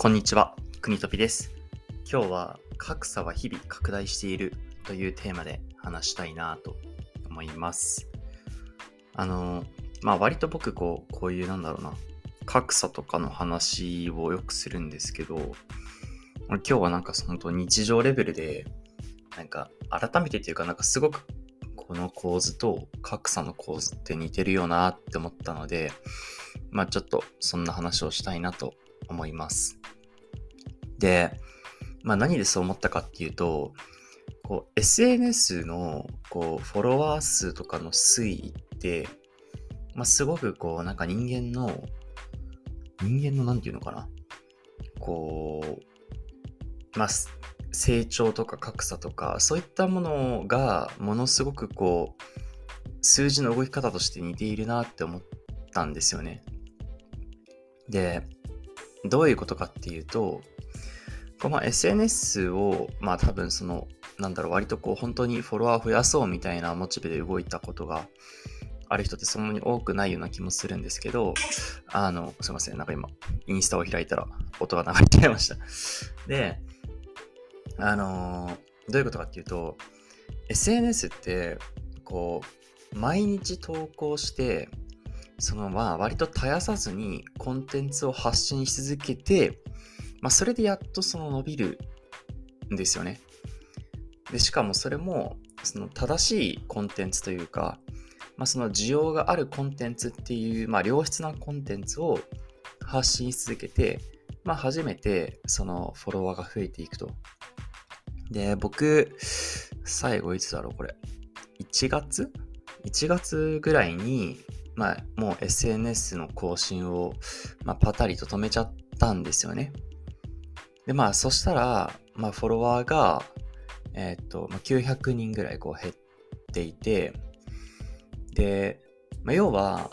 こんにちは、くにとぴです。今日は格差は日々拡大しているというテーマで話したいなと思います。あの、まあ割と僕こう、こういうなんだろうな、格差とかの話をよくするんですけど、今日はなんか本当日常レベルで、なんか改めてっていうかなんかすごくこの構図と格差の構図って似てるよなって思ったので、まあちょっとそんな話をしたいなと思います。で、まあ何でそう思ったかっていうと、こう SNS のこうフォロワー数とかの推移って、まあすごくこうなんか人間の、人間のなんていうのかな、こう、まあ成長とか格差とか、そういったものがものすごくこう、数字の動き方として似ているなって思ったんですよね。で、どういうことかっていうと、まあ SNS を、まあ多分その、なんだろう、割とこう本当にフォロワー増やそうみたいなモチベで動いたことがある人ってそんなに多くないような気もするんですけど、あの、すいません、なんか今、インスタを開いたら音が流れちゃいました。で、あのーどういうことかっていうと、SNS って、こう、毎日投稿して、そのまあ割と絶やさずにコンテンツを発信し続けて、まあそれでやっとその伸びるんですよね。で、しかもそれも、その正しいコンテンツというか、まあその需要があるコンテンツっていう、まあ良質なコンテンツを発信し続けて、まあ初めてそのフォロワーが増えていくと。で、僕、最後いつだろうこれ。1月 ?1 月ぐらいに、まあ、もう SNS の更新を、まあ、パタリと止めちゃったんですよね。で、まあ、そしたら、まあ、フォロワーが、えーっと、まあ、900人ぐらいこう減っていて、で、まあ、要は、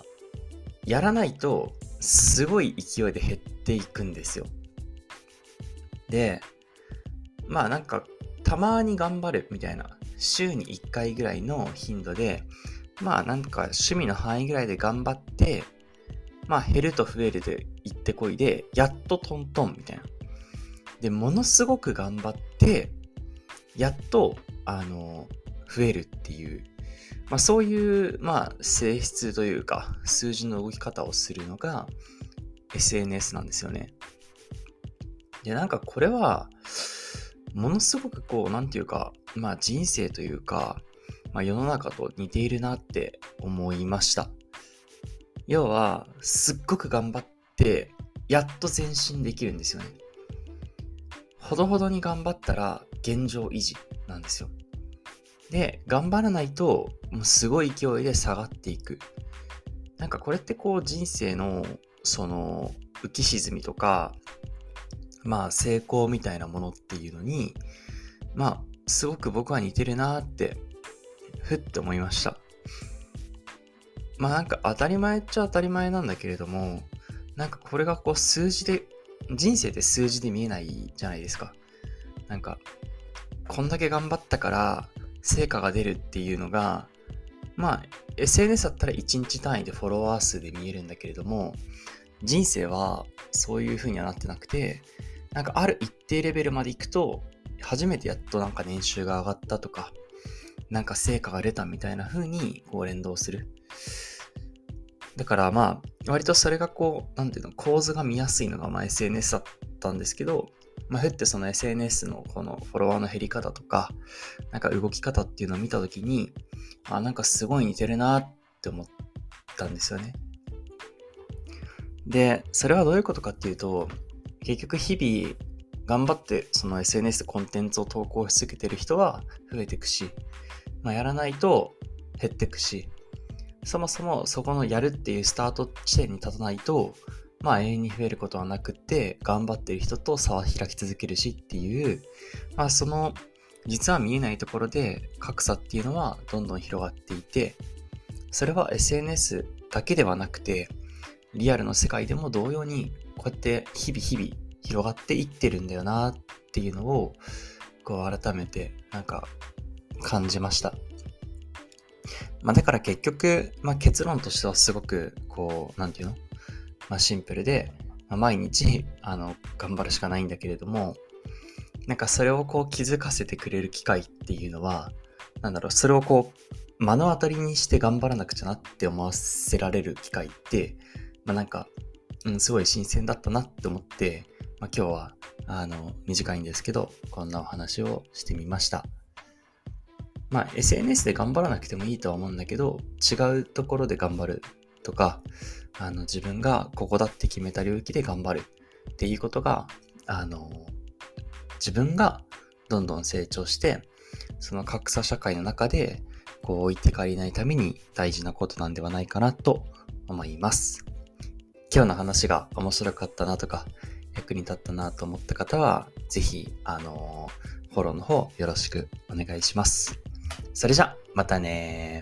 やらないと、すごい勢いで減っていくんですよ。で、まあなんか、たまに頑張るみたいな、週に1回ぐらいの頻度で、まあなんか趣味の範囲ぐらいで頑張って、まあ減ると増えるで行ってこいで、やっとトントンみたいな。で、ものすごく頑張って、やっと、あの、増えるっていう、まあそういう、まあ性質というか、数字の動き方をするのが SNS なんですよね。で、なんかこれは、ものすごくこう、なんていうか、まあ人生というか、まあ世の中と似ているなって思いました。要は、すっごく頑張って、やっと前進できるんですよね。ほどほどに頑張ったら現状維持なんですよ。で、頑張らないと、もうすごい勢いで下がっていく。なんかこれってこう人生の、その、浮き沈みとか、まあ成功みたいなものっていうのに、まあすごく僕は似てるなって、ふって思いました。まあなんか当たり前っちゃ当たり前なんだけれども、なんかこれがこう数字で、人生って数字で見えないじゃないですか。なんか、こんだけ頑張ったから成果が出るっていうのが、まあ SNS だったら1日単位でフォロワー数で見えるんだけれども、人生はそういう風にはなってなくて、なんかある一定レベルまで行くと、初めてやっとなんか年収が上がったとか、なんか成果が出たみたいな風にこう連動する。だからまあ、割とそれがこう、なんていうの、構図が見やすいのがまあ SNS だったんですけど、まあ、ふってその SNS のこのフォロワーの減り方とか、なんか動き方っていうのを見たときに、あ、なんかすごい似てるなって思ったんですよね。で、それはどういうことかっていうと、結局日々頑張ってその SNS コンテンツを投稿し続けてる人は増えていくし、まあ、やらないと減っていくし、そもそもそこのやるっていうスタート地点に立たないと、まあ永遠に増えることはなくて、頑張ってる人と差は開き続けるしっていう、まあその実は見えないところで格差っていうのはどんどん広がっていて、それは SNS だけではなくて、リアルの世界でも同様にこうやって日々日々広がっていってるんだよなっていうのをこう改めてなんか感じました。まあだから結局、まあ結論としてはすごくこう、なんていうの？まあシンプルで、まあ、毎日、あの、頑張るしかないんだけれども、なんかそれをこう気づかせてくれる機会っていうのは、なんだろう、それをこう、目の当たりにして頑張らなくちゃなって思わせられる機会って、まあなんか、うん、すごい新鮮だったなって思って、まあ今日は、あの、短いんですけど、こんなお話をしてみました。まあ SNS で頑張らなくてもいいとは思うんだけど、違うところで頑張るとか、あの、自分がここだって決めた領域で頑張るっていうことが、あの、自分がどんどん成長して、その格差社会の中で、こう置いて帰りないために大事なことなんではないかなと思います。今日の話が面白かったなとか、役に立ったなと思った方は、ぜひ、あのフォローの方よろしくお願いします。それじゃ、またね